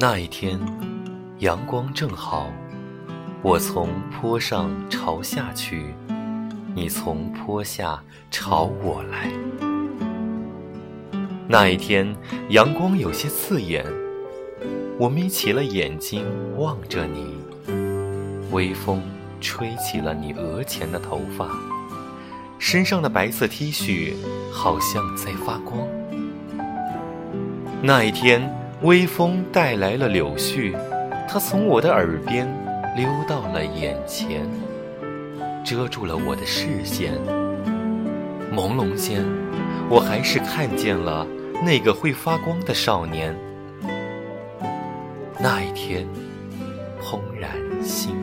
那一天，阳光正好，我从坡上朝下去，你从坡下朝我来。那一天，阳光有些刺眼，我眯起了眼睛望着你，微风吹起了你额前的头发，身上的白色 T 恤好像在发光。那一天。微风带来了柳絮，它从我的耳边溜到了眼前，遮住了我的视线。朦胧间，我还是看见了那个会发光的少年。那一天，怦然心。